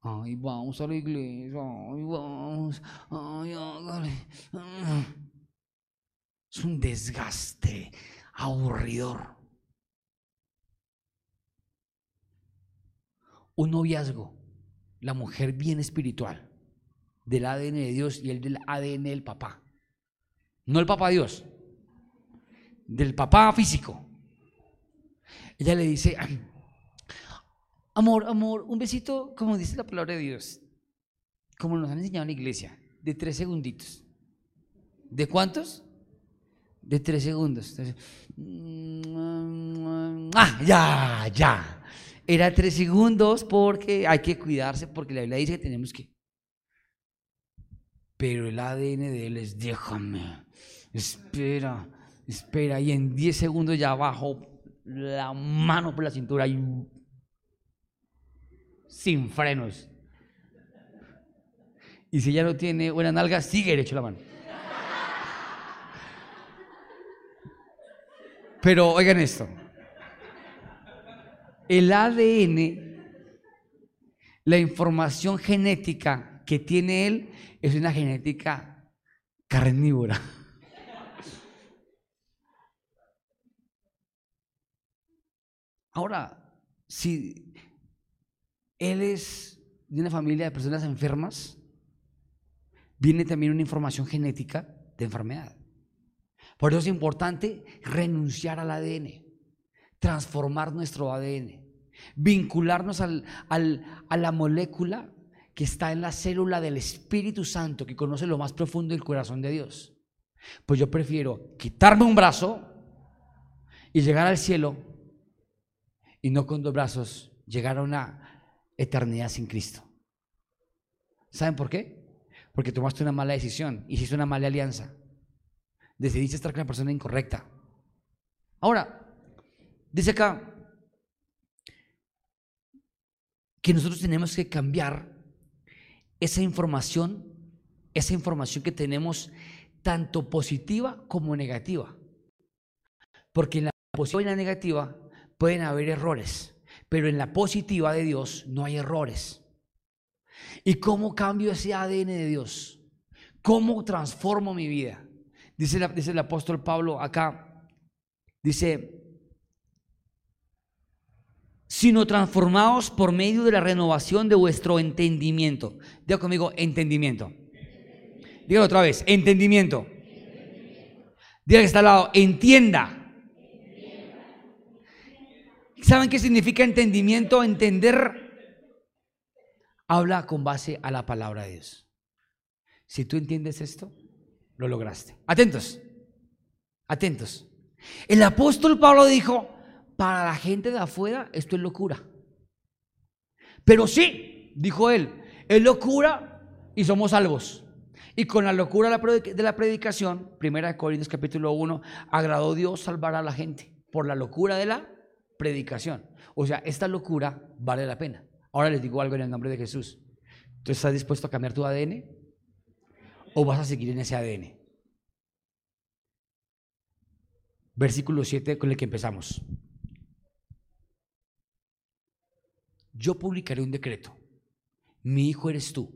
Ay, vamos a la iglesia, ay, vamos, ay, Es un desgaste aburridor. Un noviazgo, la mujer bien espiritual, del ADN de Dios y el del ADN del papá. No el papá Dios, del papá físico. Ella le dice, amor, amor, un besito, como dice la palabra de Dios, como nos han enseñado en la iglesia, de tres segunditos. ¿De cuántos? De tres segundos. ah, ya, ya. Era tres segundos porque hay que cuidarse, porque la Biblia dice que tenemos que. Pero el ADN de él es, déjame, espera espera y en 10 segundos ya bajo la mano por la cintura y sin frenos. Y si ya no tiene buena nalga, sigue derecho la mano. Pero oigan esto. El ADN, la información genética que tiene él, es una genética carnívora. Ahora, si él es de una familia de personas enfermas, viene también una información genética de enfermedad. Por eso es importante renunciar al ADN, transformar nuestro ADN, vincularnos a la molécula que está en la célula del Espíritu Santo, que conoce lo más profundo del corazón de Dios. Pues yo prefiero quitarme un brazo y llegar al cielo y no con dos brazos llegar a una eternidad sin Cristo. ¿Saben por qué? Porque tomaste una mala decisión, hiciste una mala alianza, decidiste estar con la persona incorrecta. Ahora, dice acá que nosotros tenemos que cambiar esa información, esa información que tenemos tanto positiva como negativa. Porque en la positiva y la negativa pueden haber errores, pero en la positiva de Dios no hay errores. ¿Y cómo cambio ese ADN de Dios? ¿Cómo transformo mi vida? Dice, dice el apóstol Pablo acá, dice, sino transformados por medio de la renovación de vuestro entendimiento. Diga conmigo, entendimiento. Dígalo otra vez, entendimiento. Diga que está al lado, entienda. ¿Saben qué significa entendimiento? Entender. Habla con base a la palabra de Dios. Si tú entiendes esto, lo lograste. Atentos, atentos. El apóstol Pablo dijo, para la gente de afuera esto es locura. Pero sí, dijo él, es locura y somos salvos. Y con la locura de la predicación, primera de Corintios capítulo 1, agradó Dios salvar a la gente por la locura de la predicación. O sea, esta locura vale la pena. Ahora les digo algo en el nombre de Jesús. ¿Tú estás dispuesto a cambiar tu ADN? ¿O vas a seguir en ese ADN? Versículo 7 con el que empezamos. yo publicaré un decreto. Mi hijo eres tú.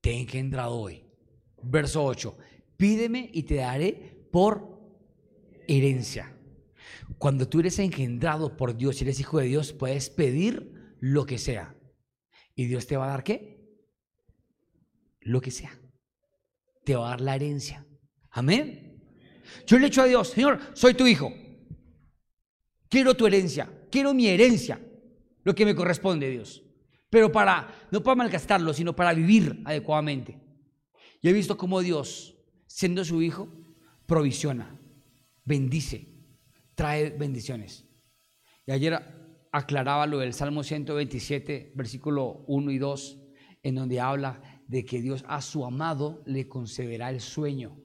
Te he engendrado hoy. Verso 8. Pídeme y te daré por herencia. Cuando tú eres engendrado por Dios y eres hijo de Dios, puedes pedir lo que sea. ¿Y Dios te va a dar qué? Lo que sea. Te va a dar la herencia. Amén. Yo le he dicho a Dios, Señor, soy tu hijo. Quiero tu herencia. Quiero mi herencia lo que me corresponde, Dios. Pero para, no para malgastarlo, sino para vivir adecuadamente. Y he visto cómo Dios, siendo su hijo, provisiona, bendice, trae bendiciones. Y ayer aclaraba lo del Salmo 127, versículo 1 y 2, en donde habla de que Dios a su amado le concederá el sueño,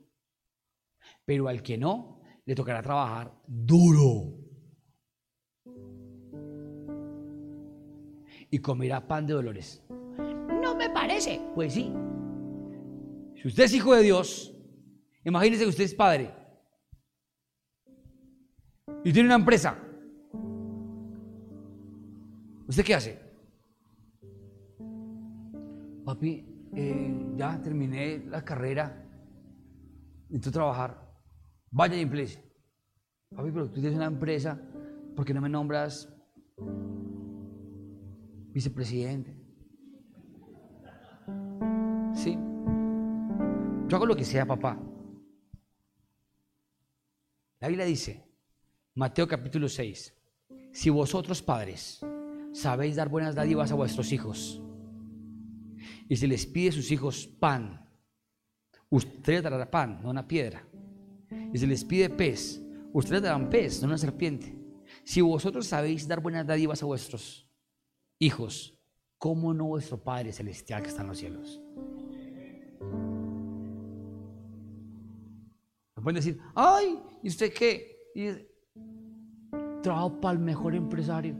pero al que no, le tocará trabajar duro. y comerá pan de dolores. No me parece. Pues sí. Si usted es hijo de Dios, imagínese que usted es padre y tiene una empresa. ¿Usted qué hace? Papi, eh, ya terminé la carrera, necesito trabajar. Vaya empresa. Papi, pero tú tienes una empresa, ¿por qué no me nombras vicepresidente. Sí. Yo hago lo que sea, papá. La Biblia dice, Mateo capítulo 6, si vosotros padres sabéis dar buenas dádivas a vuestros hijos, y si les pide a sus hijos pan, ustedes darán pan, no una piedra. Y si les pide pez, ustedes darán pez, no una serpiente. Si vosotros sabéis dar buenas dádivas a vuestros hijos, ¿cómo no vuestro Padre Celestial que está en los cielos? Pueden decir, ay, ¿y usted qué? trabajo para el mejor empresario.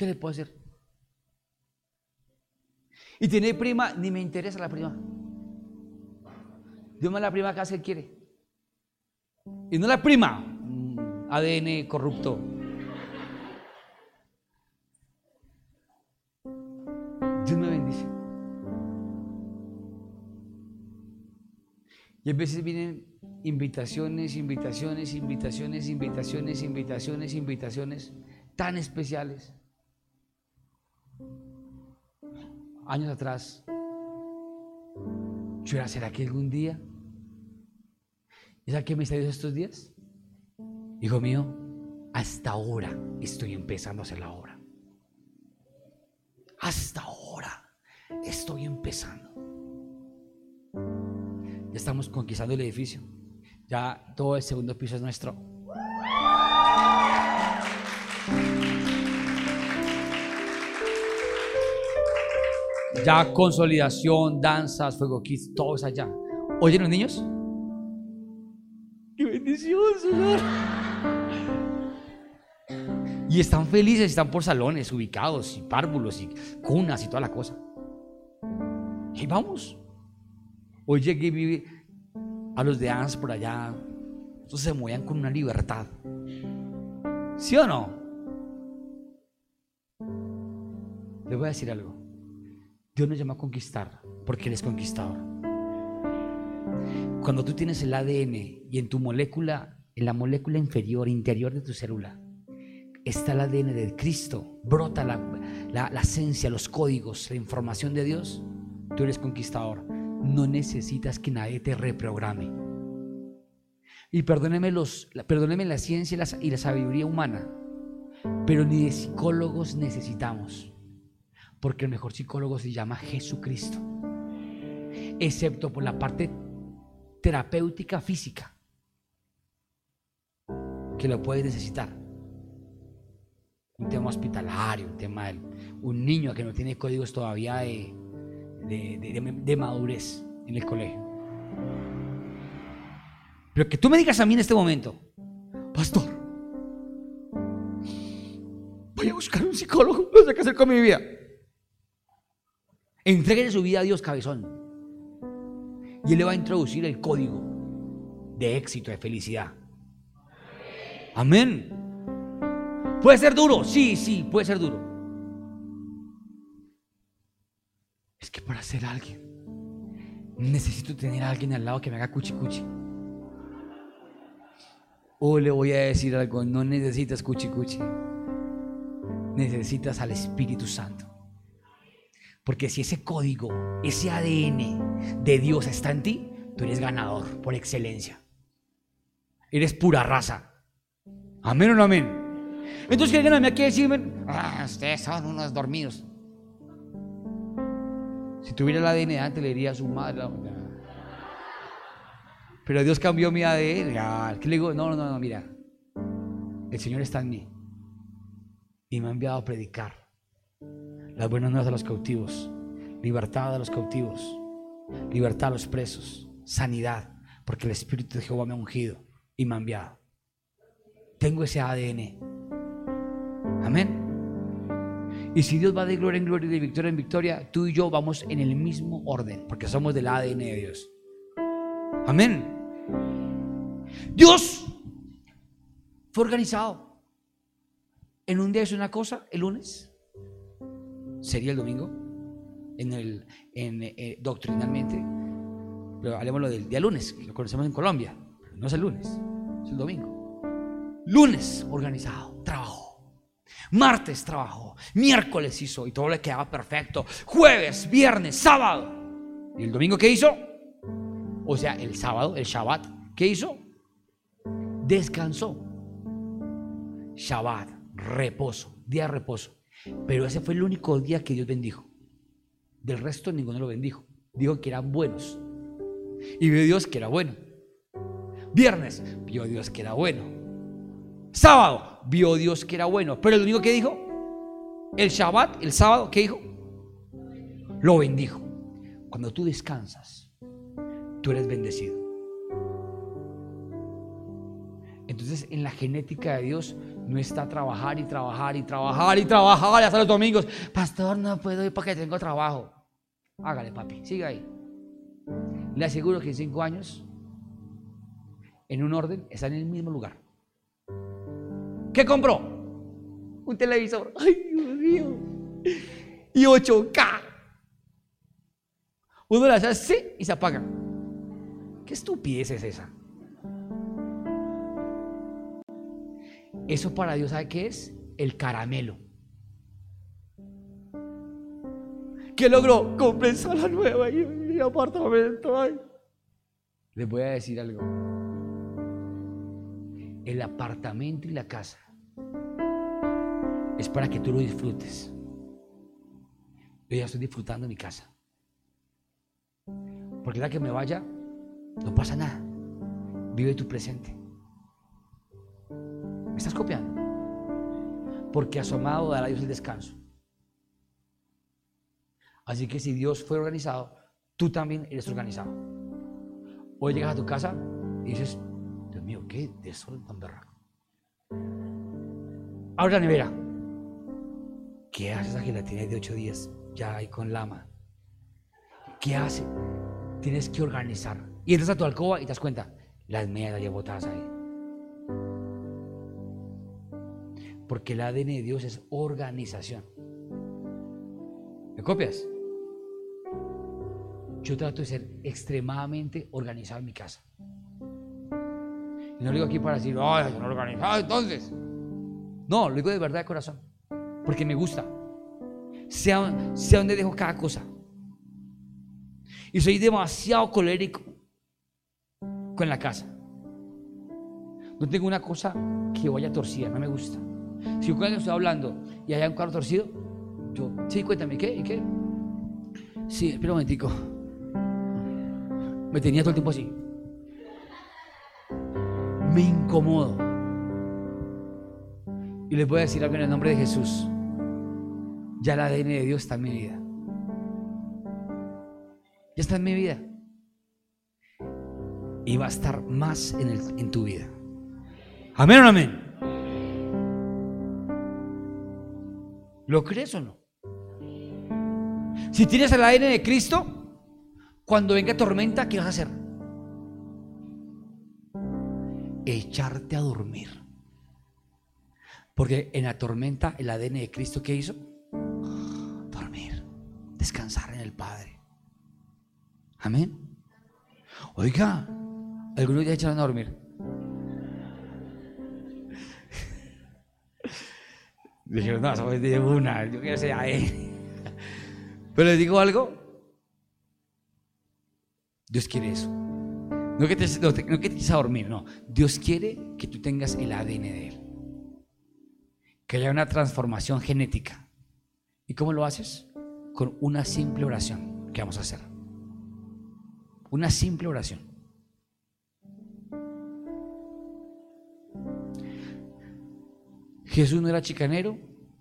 ¿Qué le puedo hacer? Y tiene prima, ni me interesa la prima. Dios me la prima que hace quiere. Y no la prima, ADN corrupto. Dios me bendice. Y a veces vienen invitaciones, invitaciones, invitaciones, invitaciones, invitaciones, invitaciones tan especiales. Años atrás, yo era, ¿será que algún día? ¿Y sabes qué me está diciendo estos días? Hijo mío, hasta ahora estoy empezando a hacer la obra. Hasta ahora estoy empezando. Ya estamos conquistando el edificio. Ya todo el segundo piso es nuestro. Ya consolidación, danzas, fuego kids, todo es allá. ¿Oyen los niños? ¡Qué bendición, Señor! Y están felices, están por salones ubicados, y párvulos, y cunas, y toda la cosa. Y vamos. Hoy llegué a los de ANS por allá. Estos se movían con una libertad. ¿Sí o no? Les voy a decir algo. Dios nos llama a conquistar porque Él es conquistador. Cuando tú tienes el ADN y en tu molécula, en la molécula inferior, interior de tu célula, está el ADN de Cristo, brota la, la esencia, los códigos, la información de Dios, tú eres conquistador. No necesitas que nadie te reprograme. Y perdóneme, los, perdóneme la ciencia y la, y la sabiduría humana, pero ni de psicólogos necesitamos, porque el mejor psicólogo se llama Jesucristo, excepto por la parte terapéutica física, que lo puedes necesitar. Un tema hospitalario, un tema de un niño que no tiene códigos todavía de, de, madurez en el colegio. Pero que tú me digas a mí en este momento, pastor, voy a buscar un psicólogo, no sé qué hacer con mi vida. Entregue su vida a Dios, cabezón. Y Él le va a introducir el código de éxito, de felicidad. Amén. Puede ser duro, sí, sí, puede ser duro. Es que para ser alguien, necesito tener a alguien al lado que me haga cuchi cuchi. O le voy a decir algo, no necesitas cuchi cuchi. Necesitas al Espíritu Santo. Porque si ese código, ese ADN de Dios está en ti, tú eres ganador por excelencia. Eres pura raza. Amén o no amén. Entonces que alguien a mí aquí decirme, ah, ustedes son unos dormidos. Si tuviera el ADN antes, le diría a su madre. Pero Dios cambió mi ADN. ¿Qué le digo? No, no, no, mira. El Señor está en mí. Y me ha enviado a predicar las buenas nuevas a los cautivos, libertad a los cautivos, libertad a los presos, sanidad, porque el Espíritu de Jehová me ha ungido y me ha enviado. Tengo ese ADN. Amén. Y si Dios va de gloria en gloria y de victoria en victoria, tú y yo vamos en el mismo orden, porque somos del ADN de Dios. Amén. Dios fue organizado. En un día es una cosa, el lunes sería el domingo, en el, eh, doctrinalmente, pero hablemos del día lunes, que lo conocemos en Colombia, no es el lunes, es el domingo. Lunes organizado, trabajo. Martes trabajó, miércoles hizo y todo le quedaba perfecto. Jueves, viernes, sábado. ¿Y el domingo qué hizo? O sea, el sábado, el Shabbat, ¿qué hizo? Descansó. Shabbat, reposo, día de reposo. Pero ese fue el único día que Dios bendijo. Del resto ninguno lo bendijo. Dijo que eran buenos. Y vio Dios que era bueno. Viernes, vio Dios que era bueno. Sábado, vio Dios que era bueno. Pero el único que dijo, el Shabbat, el sábado, ¿qué dijo? Lo bendijo. Cuando tú descansas, tú eres bendecido. Entonces, en la genética de Dios no está trabajar y trabajar y trabajar y trabajar hasta los domingos. Pastor, no puedo ir porque tengo trabajo. Hágale, papi, siga ahí. Le aseguro que en cinco años, en un orden, está en el mismo lugar. ¿Qué compró? Un televisor. Ay, Dios mío. Y 8K. Uno le hace así y se apaga. ¿Qué estupidez es esa? Eso para Dios, ¿sabe qué es? El caramelo. ¿Qué logró? Compré sala nueva y mi apartamento. Les voy a decir algo. El apartamento y la casa es para que tú lo disfrutes. Yo ya estoy disfrutando mi casa. Porque la que me vaya, no pasa nada. Vive tu presente. ¿Me estás copiando? Porque asomado dará Dios el descanso. Así que si Dios fue organizado, tú también eres organizado. Hoy llegas a tu casa y dices, Dios mío, qué desorden tan berraco. Abre la nevera. ¿Qué hace esa gelatina de ocho días ya ahí con lama? ¿Qué hace? Tienes que organizar. Y entras a tu alcoba y te das cuenta, las medias ya botadas ahí. Porque el ADN de Dios es organización. ¿Me copias? Yo trato de ser extremadamente organizado en mi casa. Y no lo digo aquí para decir, ay, yo no organizado entonces. No, lo digo de verdad de corazón. Porque me gusta. Sea, sea donde dejo cada cosa. Y soy demasiado colérico con la casa. No tengo una cosa que vaya torcida, no me gusta. Si yo con estoy hablando y hay un cuadro torcido, yo, sí, cuéntame, ¿qué? ¿Y qué? Sí, espera un momentico. Me tenía todo el tiempo así. Me incomodo. Y les voy a decir algo en el nombre de Jesús. Ya el ADN de Dios está en mi vida. Ya está en mi vida. Y va a estar más en, en tu vida. Amén o amén. ¿Lo crees o no? Si tienes el ADN de Cristo, cuando venga tormenta, ¿qué vas a hacer? Echarte a dormir. Porque en la tormenta el ADN de Cristo, ¿qué hizo? Dormir, descansar en el Padre. Amén. Oiga, algunos ya echaron a dormir. Dijeron, no, somos de una, yo quiero ser ahí. Pero les digo algo. Dios quiere eso. No que, te, no, que te a dormir, no. Dios quiere que tú tengas el ADN de Él. Que haya una transformación genética. ¿Y cómo lo haces? Con una simple oración que vamos a hacer. Una simple oración. Jesús no era chicanero,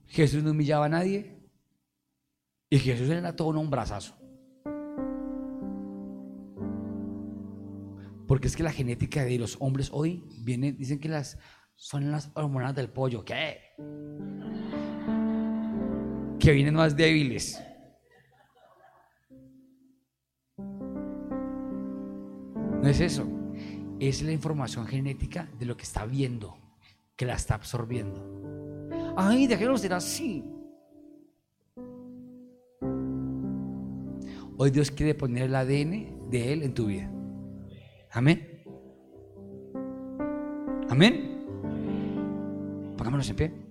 Jesús no humillaba a nadie y Jesús era todo un hombrazazo. Porque es que la genética de los hombres hoy viene, dicen que las son las hormonas del pollo. ¿Qué? Que vienen más débiles. No es eso. Es la información genética de lo que está viendo, que la está absorbiendo. Ay, déjelo ser así. Hoy Dios quiere poner el ADN de Él en tu vida. Amén. Amén. Pongámonos en pie.